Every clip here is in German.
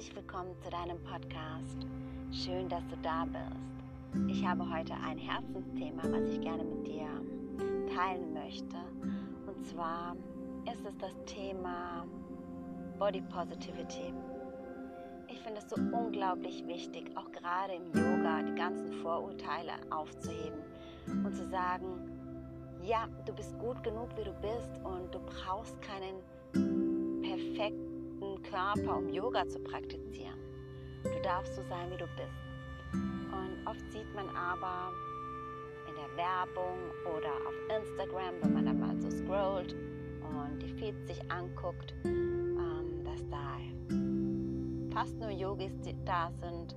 herzlich willkommen zu deinem Podcast. Schön, dass du da bist. Ich habe heute ein Herzensthema, was ich gerne mit dir teilen möchte. Und zwar ist es das Thema Body Positivity. Ich finde es so unglaublich wichtig, auch gerade im Yoga, die ganzen Vorurteile aufzuheben und zu sagen, ja, du bist gut genug, wie du bist und du brauchst keinen Körper, um Yoga zu praktizieren. Du darfst so sein, wie du bist. Und oft sieht man aber in der Werbung oder auf Instagram, wenn man da mal so scrollt und die Feeds sich anguckt, ähm, dass da fast nur Yogis da sind,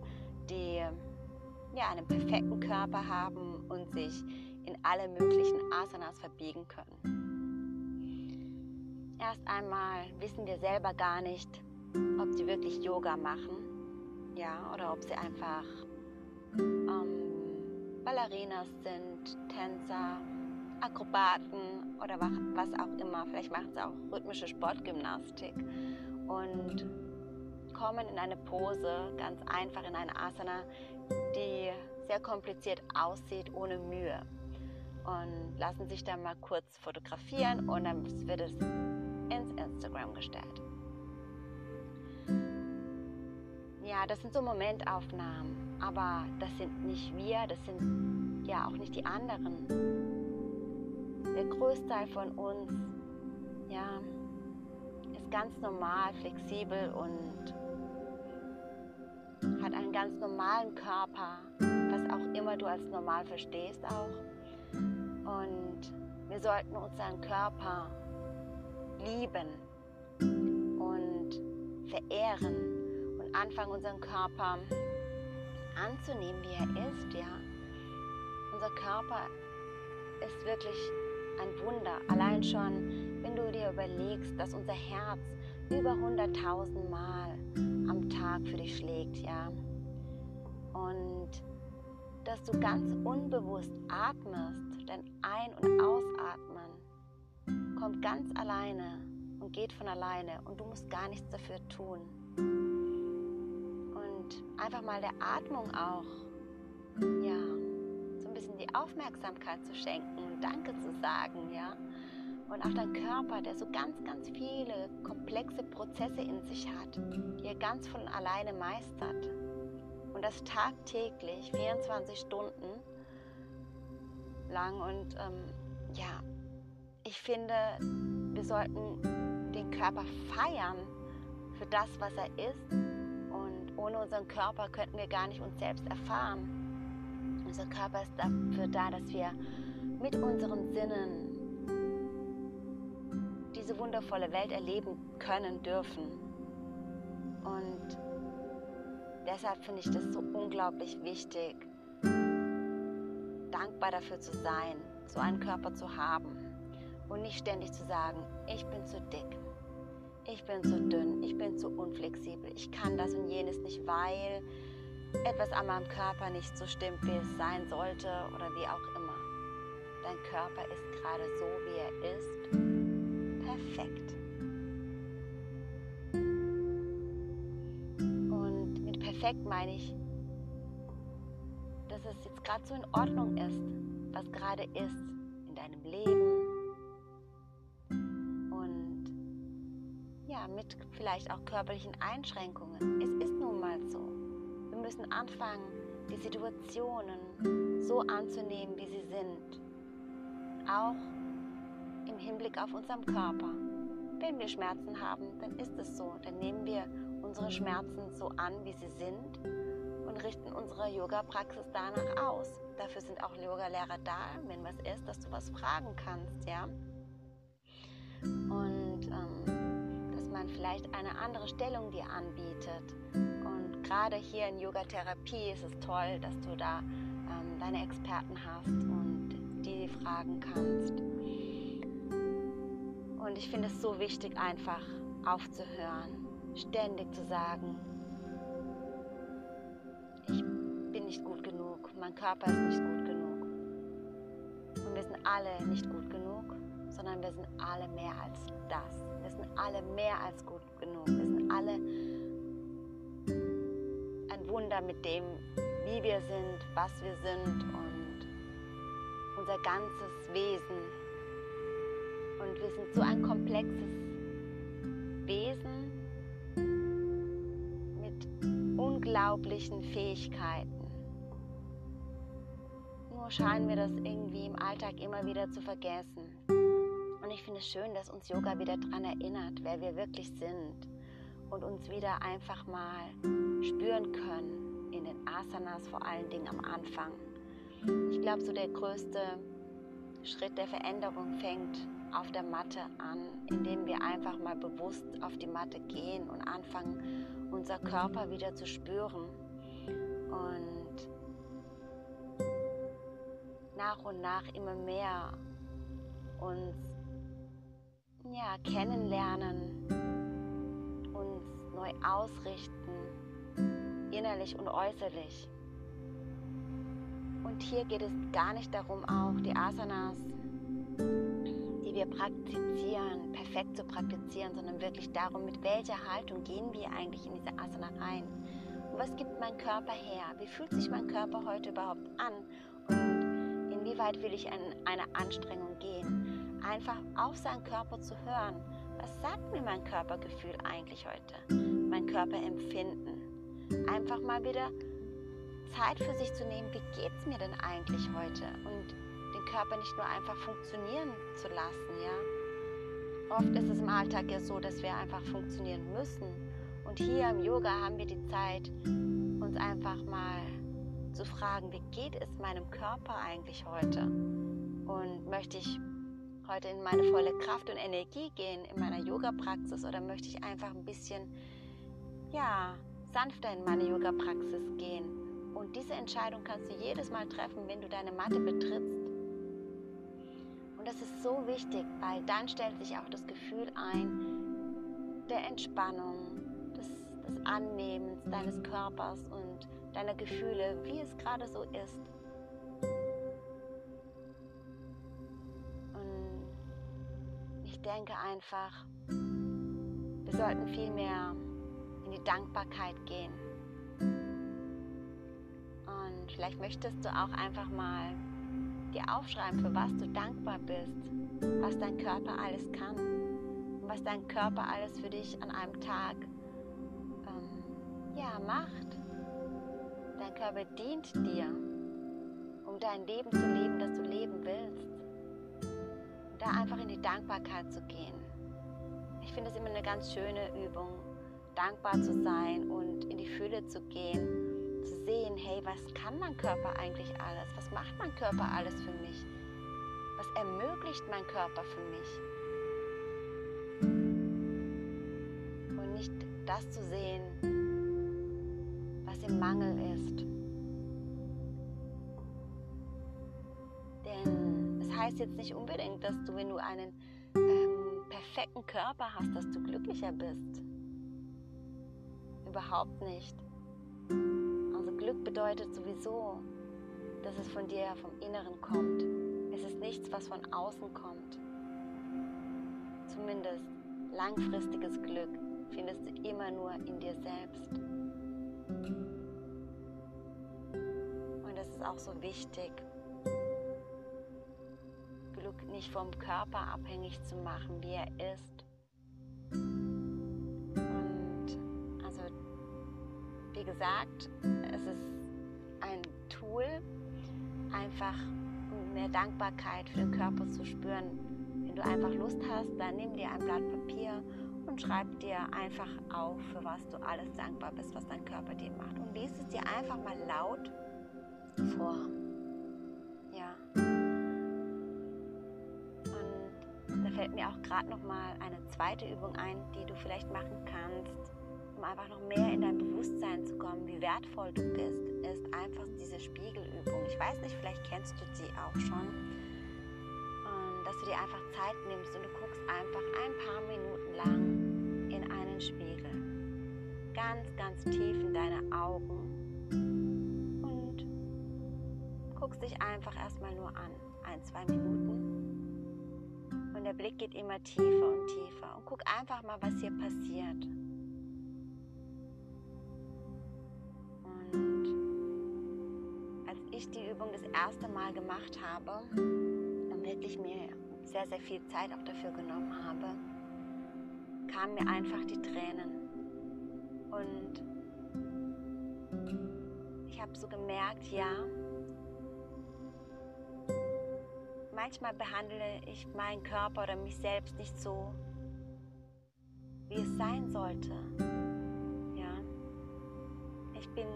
die ja, einen perfekten Körper haben und sich in alle möglichen Asanas verbiegen können. Erst einmal wissen wir selber gar nicht, ob sie wirklich Yoga machen, ja, oder ob sie einfach ähm, Ballerinas sind, Tänzer, Akrobaten oder was auch immer. Vielleicht machen sie auch rhythmische Sportgymnastik und kommen in eine Pose, ganz einfach in eine Asana, die sehr kompliziert aussieht, ohne Mühe. Und lassen sich dann mal kurz fotografieren und dann wird es ins Instagram gestellt. Ja, das sind so Momentaufnahmen, aber das sind nicht wir, das sind ja auch nicht die anderen. Der Großteil von uns, ja, ist ganz normal, flexibel und hat einen ganz normalen Körper, was auch immer du als normal verstehst auch. Und wir sollten unseren Körper lieben und verehren und anfangen, unseren Körper anzunehmen, wie er ist, ja. Unser Körper ist wirklich ein Wunder. Allein schon, wenn du dir überlegst, dass unser Herz über 100.000 Mal am Tag für dich schlägt, ja. Und dass du ganz unbewusst atmest, denn Ein- und Ausatmen kommt ganz alleine und geht von alleine und du musst gar nichts dafür tun. Und einfach mal der Atmung auch, ja, so ein bisschen die Aufmerksamkeit zu schenken und Danke zu sagen, ja. Und auch dein Körper, der so ganz, ganz viele komplexe Prozesse in sich hat, die er ganz von alleine meistert. Und das tagtäglich, 24 Stunden lang. Und ähm, ja, ich finde, wir sollten den Körper feiern für das, was er ist. Und ohne unseren Körper könnten wir gar nicht uns selbst erfahren. Unser Körper ist dafür da, dass wir mit unseren Sinnen diese wundervolle Welt erleben können dürfen. Und deshalb finde ich das so unglaublich wichtig, dankbar dafür zu sein, so einen Körper zu haben. Und nicht ständig zu sagen, ich bin zu dick, ich bin zu dünn, ich bin zu unflexibel, ich kann das und jenes nicht, weil etwas an meinem Körper nicht so stimmt, wie es sein sollte oder wie auch immer. Dein Körper ist gerade so, wie er ist, perfekt. Und mit perfekt meine ich, dass es jetzt gerade so in Ordnung ist, was gerade ist in deinem Leben, mit vielleicht auch körperlichen Einschränkungen. Es ist nun mal so. Wir müssen anfangen, die Situationen so anzunehmen, wie sie sind. Auch im Hinblick auf unseren Körper. Wenn wir Schmerzen haben, dann ist es so. Dann nehmen wir unsere Schmerzen so an, wie sie sind und richten unsere Yoga-Praxis danach aus. Dafür sind auch Yoga-Lehrer da, wenn was ist, dass du was fragen kannst, ja. Vielleicht eine andere Stellung dir anbietet. Und gerade hier in Yoga-Therapie ist es toll, dass du da ähm, deine Experten hast und die fragen kannst. Und ich finde es so wichtig, einfach aufzuhören, ständig zu sagen, ich bin nicht gut genug, mein Körper ist nicht gut genug. Und wir sind alle nicht gut sondern wir sind alle mehr als das. Wir sind alle mehr als gut genug. Wir sind alle Wunder mit dem, wie wir sind, was wir sind und unser ganzes Wesen. Und wir sind so ein komplexes Wesen mit unglaublichen Fähigkeiten. Nur scheinen wir das irgendwie im Alltag immer wieder zu vergessen. Ich finde es schön, dass uns Yoga wieder daran erinnert, wer wir wirklich sind und uns wieder einfach mal spüren können in den Asanas, vor allen Dingen am Anfang. Ich glaube, so der größte Schritt der Veränderung fängt auf der Matte an, indem wir einfach mal bewusst auf die Matte gehen und anfangen, unser Körper wieder zu spüren und nach und nach immer mehr uns ja, kennenlernen neu ausrichten, innerlich und äußerlich. Und hier geht es gar nicht darum, auch die Asanas, die wir praktizieren, perfekt zu praktizieren, sondern wirklich darum, mit welcher Haltung gehen wir eigentlich in diese Asana rein. Und was gibt mein Körper her? Wie fühlt sich mein Körper heute überhaupt an? Und inwieweit will ich in eine Anstrengung gehen? Einfach auf seinen Körper zu hören was sagt mir mein Körpergefühl eigentlich heute? Mein Körperempfinden? Einfach mal wieder Zeit für sich zu nehmen, wie geht es mir denn eigentlich heute? Und den Körper nicht nur einfach funktionieren zu lassen, ja? Oft ist es im Alltag ja so, dass wir einfach funktionieren müssen. Und hier im Yoga haben wir die Zeit, uns einfach mal zu fragen, wie geht es meinem Körper eigentlich heute? Und möchte ich heute in meine volle Kraft und Energie gehen in meiner Yoga-Praxis oder möchte ich einfach ein bisschen, ja, sanfter in meine Yoga-Praxis gehen? Und diese Entscheidung kannst du jedes Mal treffen, wenn du deine Matte betrittst. Und das ist so wichtig, weil dann stellt sich auch das Gefühl ein der Entspannung, des, des Annehmens deines Körpers und deiner Gefühle, wie es gerade so ist. Denke einfach, wir sollten viel mehr in die Dankbarkeit gehen. Und vielleicht möchtest du auch einfach mal dir aufschreiben, für was du dankbar bist, was dein Körper alles kann und was dein Körper alles für dich an einem Tag ähm, ja, macht. Dein Körper dient dir, um dein Leben zu leben, das du leben willst da einfach in die Dankbarkeit zu gehen. Ich finde es immer eine ganz schöne Übung, dankbar zu sein und in die Fülle zu gehen, zu sehen, hey, was kann mein Körper eigentlich alles? Was macht mein Körper alles für mich? Was ermöglicht mein Körper für mich? Und nicht das zu sehen, was im Mangel ist. Heißt jetzt nicht unbedingt, dass du, wenn du einen ähm, perfekten Körper hast, dass du glücklicher bist. Überhaupt nicht. Also Glück bedeutet sowieso, dass es von dir, vom Inneren kommt. Es ist nichts, was von außen kommt. Zumindest langfristiges Glück findest du immer nur in dir selbst. Und das ist auch so wichtig, nicht vom Körper abhängig zu machen, wie er ist. Und also, wie gesagt, es ist ein Tool, einfach mehr Dankbarkeit für den Körper zu spüren. Wenn du einfach Lust hast, dann nimm dir ein Blatt Papier und schreib dir einfach auf, für was du alles dankbar bist, was dein Körper dir macht. Und lies es dir einfach mal laut vor. Mir auch gerade noch mal eine zweite Übung ein, die du vielleicht machen kannst, um einfach noch mehr in dein Bewusstsein zu kommen, wie wertvoll du bist, ist einfach diese Spiegelübung. Ich weiß nicht, vielleicht kennst du sie auch schon. Dass du dir einfach Zeit nimmst und du guckst einfach ein paar Minuten lang in einen Spiegel. Ganz, ganz tief in deine Augen. Und guckst dich einfach erstmal nur an. Ein, zwei Minuten und der Blick geht immer tiefer und tiefer. Und guck einfach mal, was hier passiert. Und ich die Übung das erste Mal gemacht habe und wirklich mir sehr, sehr viel Zeit auch dafür genommen habe, kamen mir einfach die Tränen. Und ich habe so gemerkt, ja, manchmal behandle ich meinen Körper oder mich selbst nicht so, wie es sein sollte. Ja, ich bin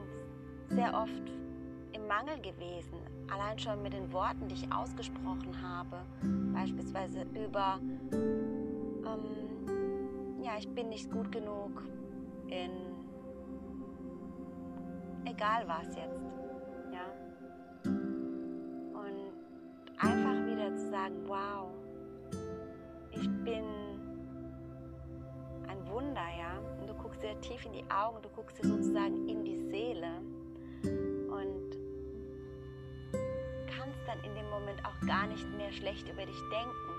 sehr oft im Mangel gewesen, allein schon mit den Worten, die ich ausgesprochen habe, beispielsweise über, ähm, ja, ich bin nicht gut genug in, egal was jetzt, zu sagen, wow, ich bin ein Wunder, ja. Und du guckst dir tief in die Augen, du guckst dir sozusagen in die Seele und kannst dann in dem Moment auch gar nicht mehr schlecht über dich denken.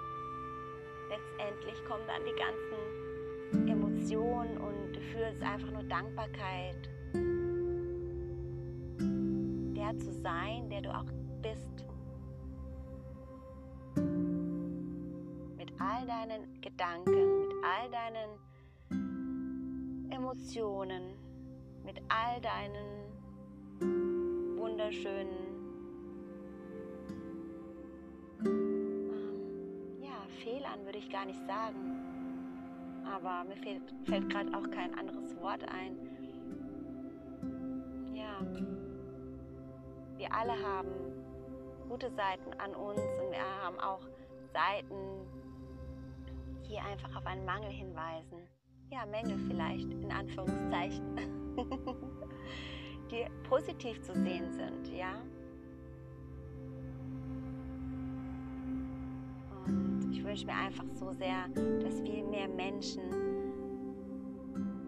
Letztendlich kommen dann die ganzen Emotionen und du fühlst einfach nur Dankbarkeit, der zu sein, der du auch bist. Deinen Gedanken, mit all deinen Emotionen, mit all deinen wunderschönen ähm, ja, Fehlern würde ich gar nicht sagen. Aber mir fehlt, fällt gerade auch kein anderes Wort ein. Ja, wir alle haben gute Seiten an uns und wir haben auch Seiten, die einfach auf einen Mangel hinweisen. Ja, Mängel vielleicht, in Anführungszeichen. die positiv zu sehen sind, ja. Und ich wünsche mir einfach so sehr, dass viel mehr Menschen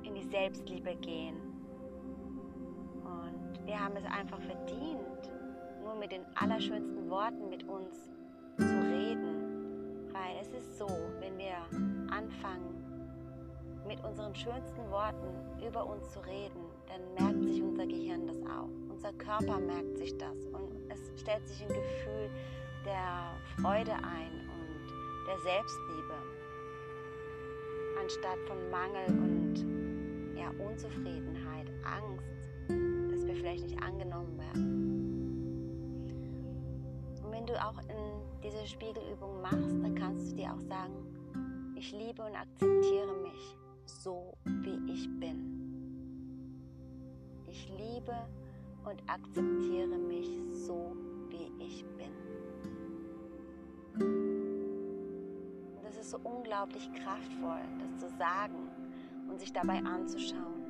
in die Selbstliebe gehen. Und wir haben es einfach verdient, nur mit den allerschönsten Worten mit uns zu. Weil es ist so, wenn wir anfangen, mit unseren schönsten Worten über uns zu reden, dann merkt sich unser Gehirn das auch. Unser Körper merkt sich das und es stellt sich ein Gefühl der Freude ein und der Selbstliebe, anstatt von Mangel und ja, Unzufriedenheit, Angst, dass wir vielleicht nicht angenommen werden. Und wenn du auch in diese Spiegelübung machst, dann kannst du dir auch sagen, ich liebe und akzeptiere mich so, wie ich bin. Ich liebe und akzeptiere mich so, wie ich bin. Und das ist so unglaublich kraftvoll, das zu sagen und sich dabei anzuschauen.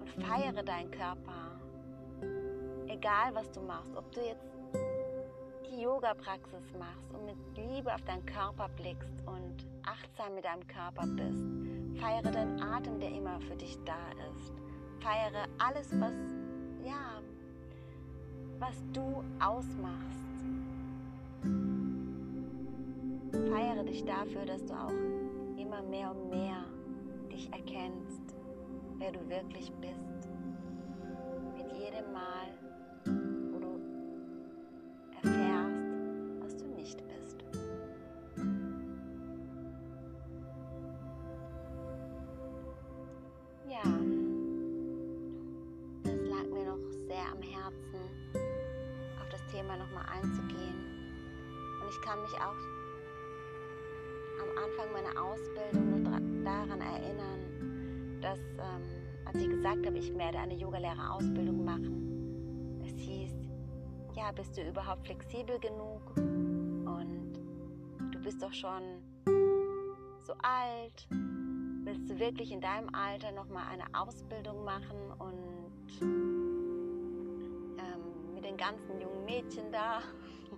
Und feiere deinen Körper, egal was du machst, ob du jetzt die Yoga-Praxis machst und mit Liebe auf deinen Körper blickst und achtsam mit deinem Körper bist. Feiere deinen Atem, der immer für dich da ist. Feiere alles, was, ja, was du ausmachst. Feiere dich dafür, dass du auch immer mehr und mehr dich erkennst, wer du wirklich bist. Mit jedem Mal, Thema nochmal einzugehen. Und ich kann mich auch am Anfang meiner Ausbildung noch daran erinnern, dass ähm, als ich gesagt habe, ich werde eine Yogalehrerausbildung machen, es hieß, ja, bist du überhaupt flexibel genug? Und du bist doch schon so alt. Willst du wirklich in deinem Alter nochmal eine Ausbildung machen und den ganzen jungen Mädchen da.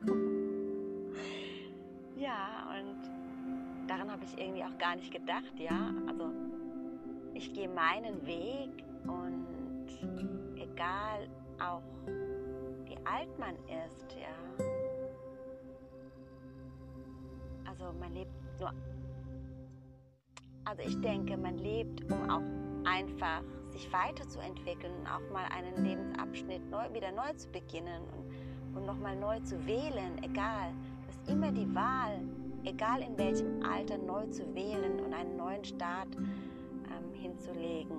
ja, und daran habe ich irgendwie auch gar nicht gedacht, ja. Also ich gehe meinen Weg und egal auch wie alt man ist, ja. Also man lebt nur. Also ich denke, man lebt, um auch einfach sich weiterzuentwickeln und auch mal einen Lebensabschnitt neu, wieder neu zu beginnen und, und nochmal neu zu wählen, egal. Du hast immer die Wahl, egal in welchem Alter, neu zu wählen und einen neuen Start ähm, hinzulegen.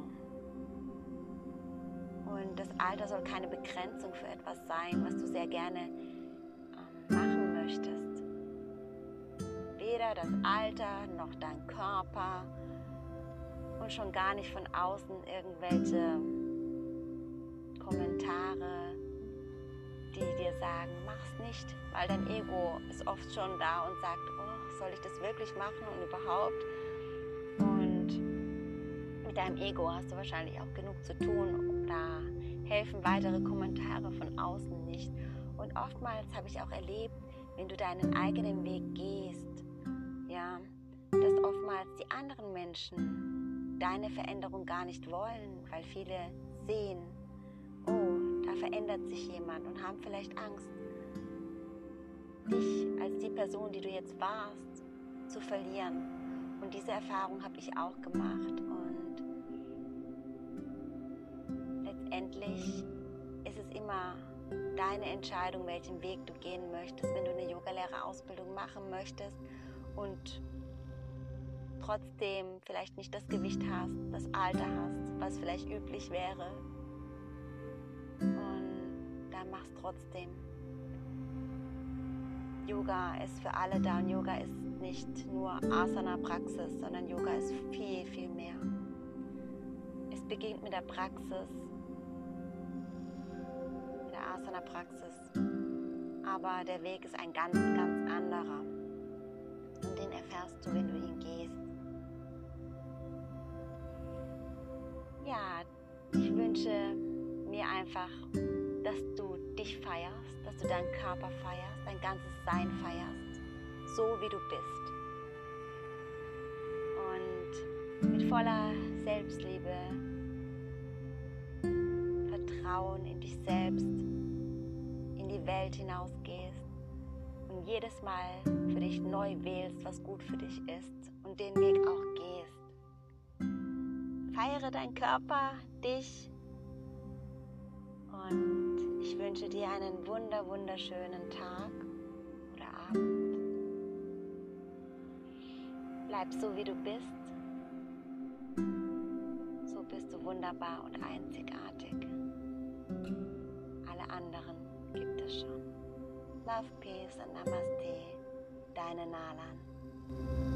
Und das Alter soll keine Begrenzung für etwas sein, was du sehr gerne ähm, machen möchtest. Weder das Alter noch dein Körper und schon gar nicht von außen irgendwelche Kommentare, die dir sagen, mach's nicht, weil dein Ego ist oft schon da und sagt, oh, soll ich das wirklich machen und überhaupt? Und mit deinem Ego hast du wahrscheinlich auch genug zu tun. Da helfen weitere Kommentare von außen nicht. Und oftmals habe ich auch erlebt, wenn du deinen eigenen Weg gehst, ja, dass oftmals die anderen Menschen deine Veränderung gar nicht wollen, weil viele sehen, oh, da verändert sich jemand und haben vielleicht Angst, dich als die Person, die du jetzt warst, zu verlieren. Und diese Erfahrung habe ich auch gemacht. Und letztendlich ist es immer deine Entscheidung, welchen Weg du gehen möchtest, wenn du eine Yogalehrerausbildung machen möchtest und trotzdem vielleicht nicht das Gewicht hast, das Alter hast, was vielleicht üblich wäre. Und dann mach's trotzdem. Yoga ist für alle da und Yoga ist nicht nur Asana-Praxis, sondern Yoga ist viel, viel mehr. Es beginnt mit der Praxis, mit der Asana-Praxis, aber der Weg ist ein ganz, ganz anderer. Und den erfährst du, wenn du ihn gehst. Ja, ich wünsche mir einfach, dass du dich feierst, dass du deinen Körper feierst, dein ganzes Sein feierst, so wie du bist. Und mit voller Selbstliebe, Vertrauen in dich selbst, in die Welt hinausgehst und jedes Mal für dich neu wählst, was gut für dich ist und den Weg auch gehst Feiere dein Körper, dich. Und ich wünsche dir einen wunder, wunderschönen Tag oder Abend. Bleib so, wie du bist. So bist du wunderbar und einzigartig. Alle anderen gibt es schon. Love, Peace und Namaste. Deine Nalan.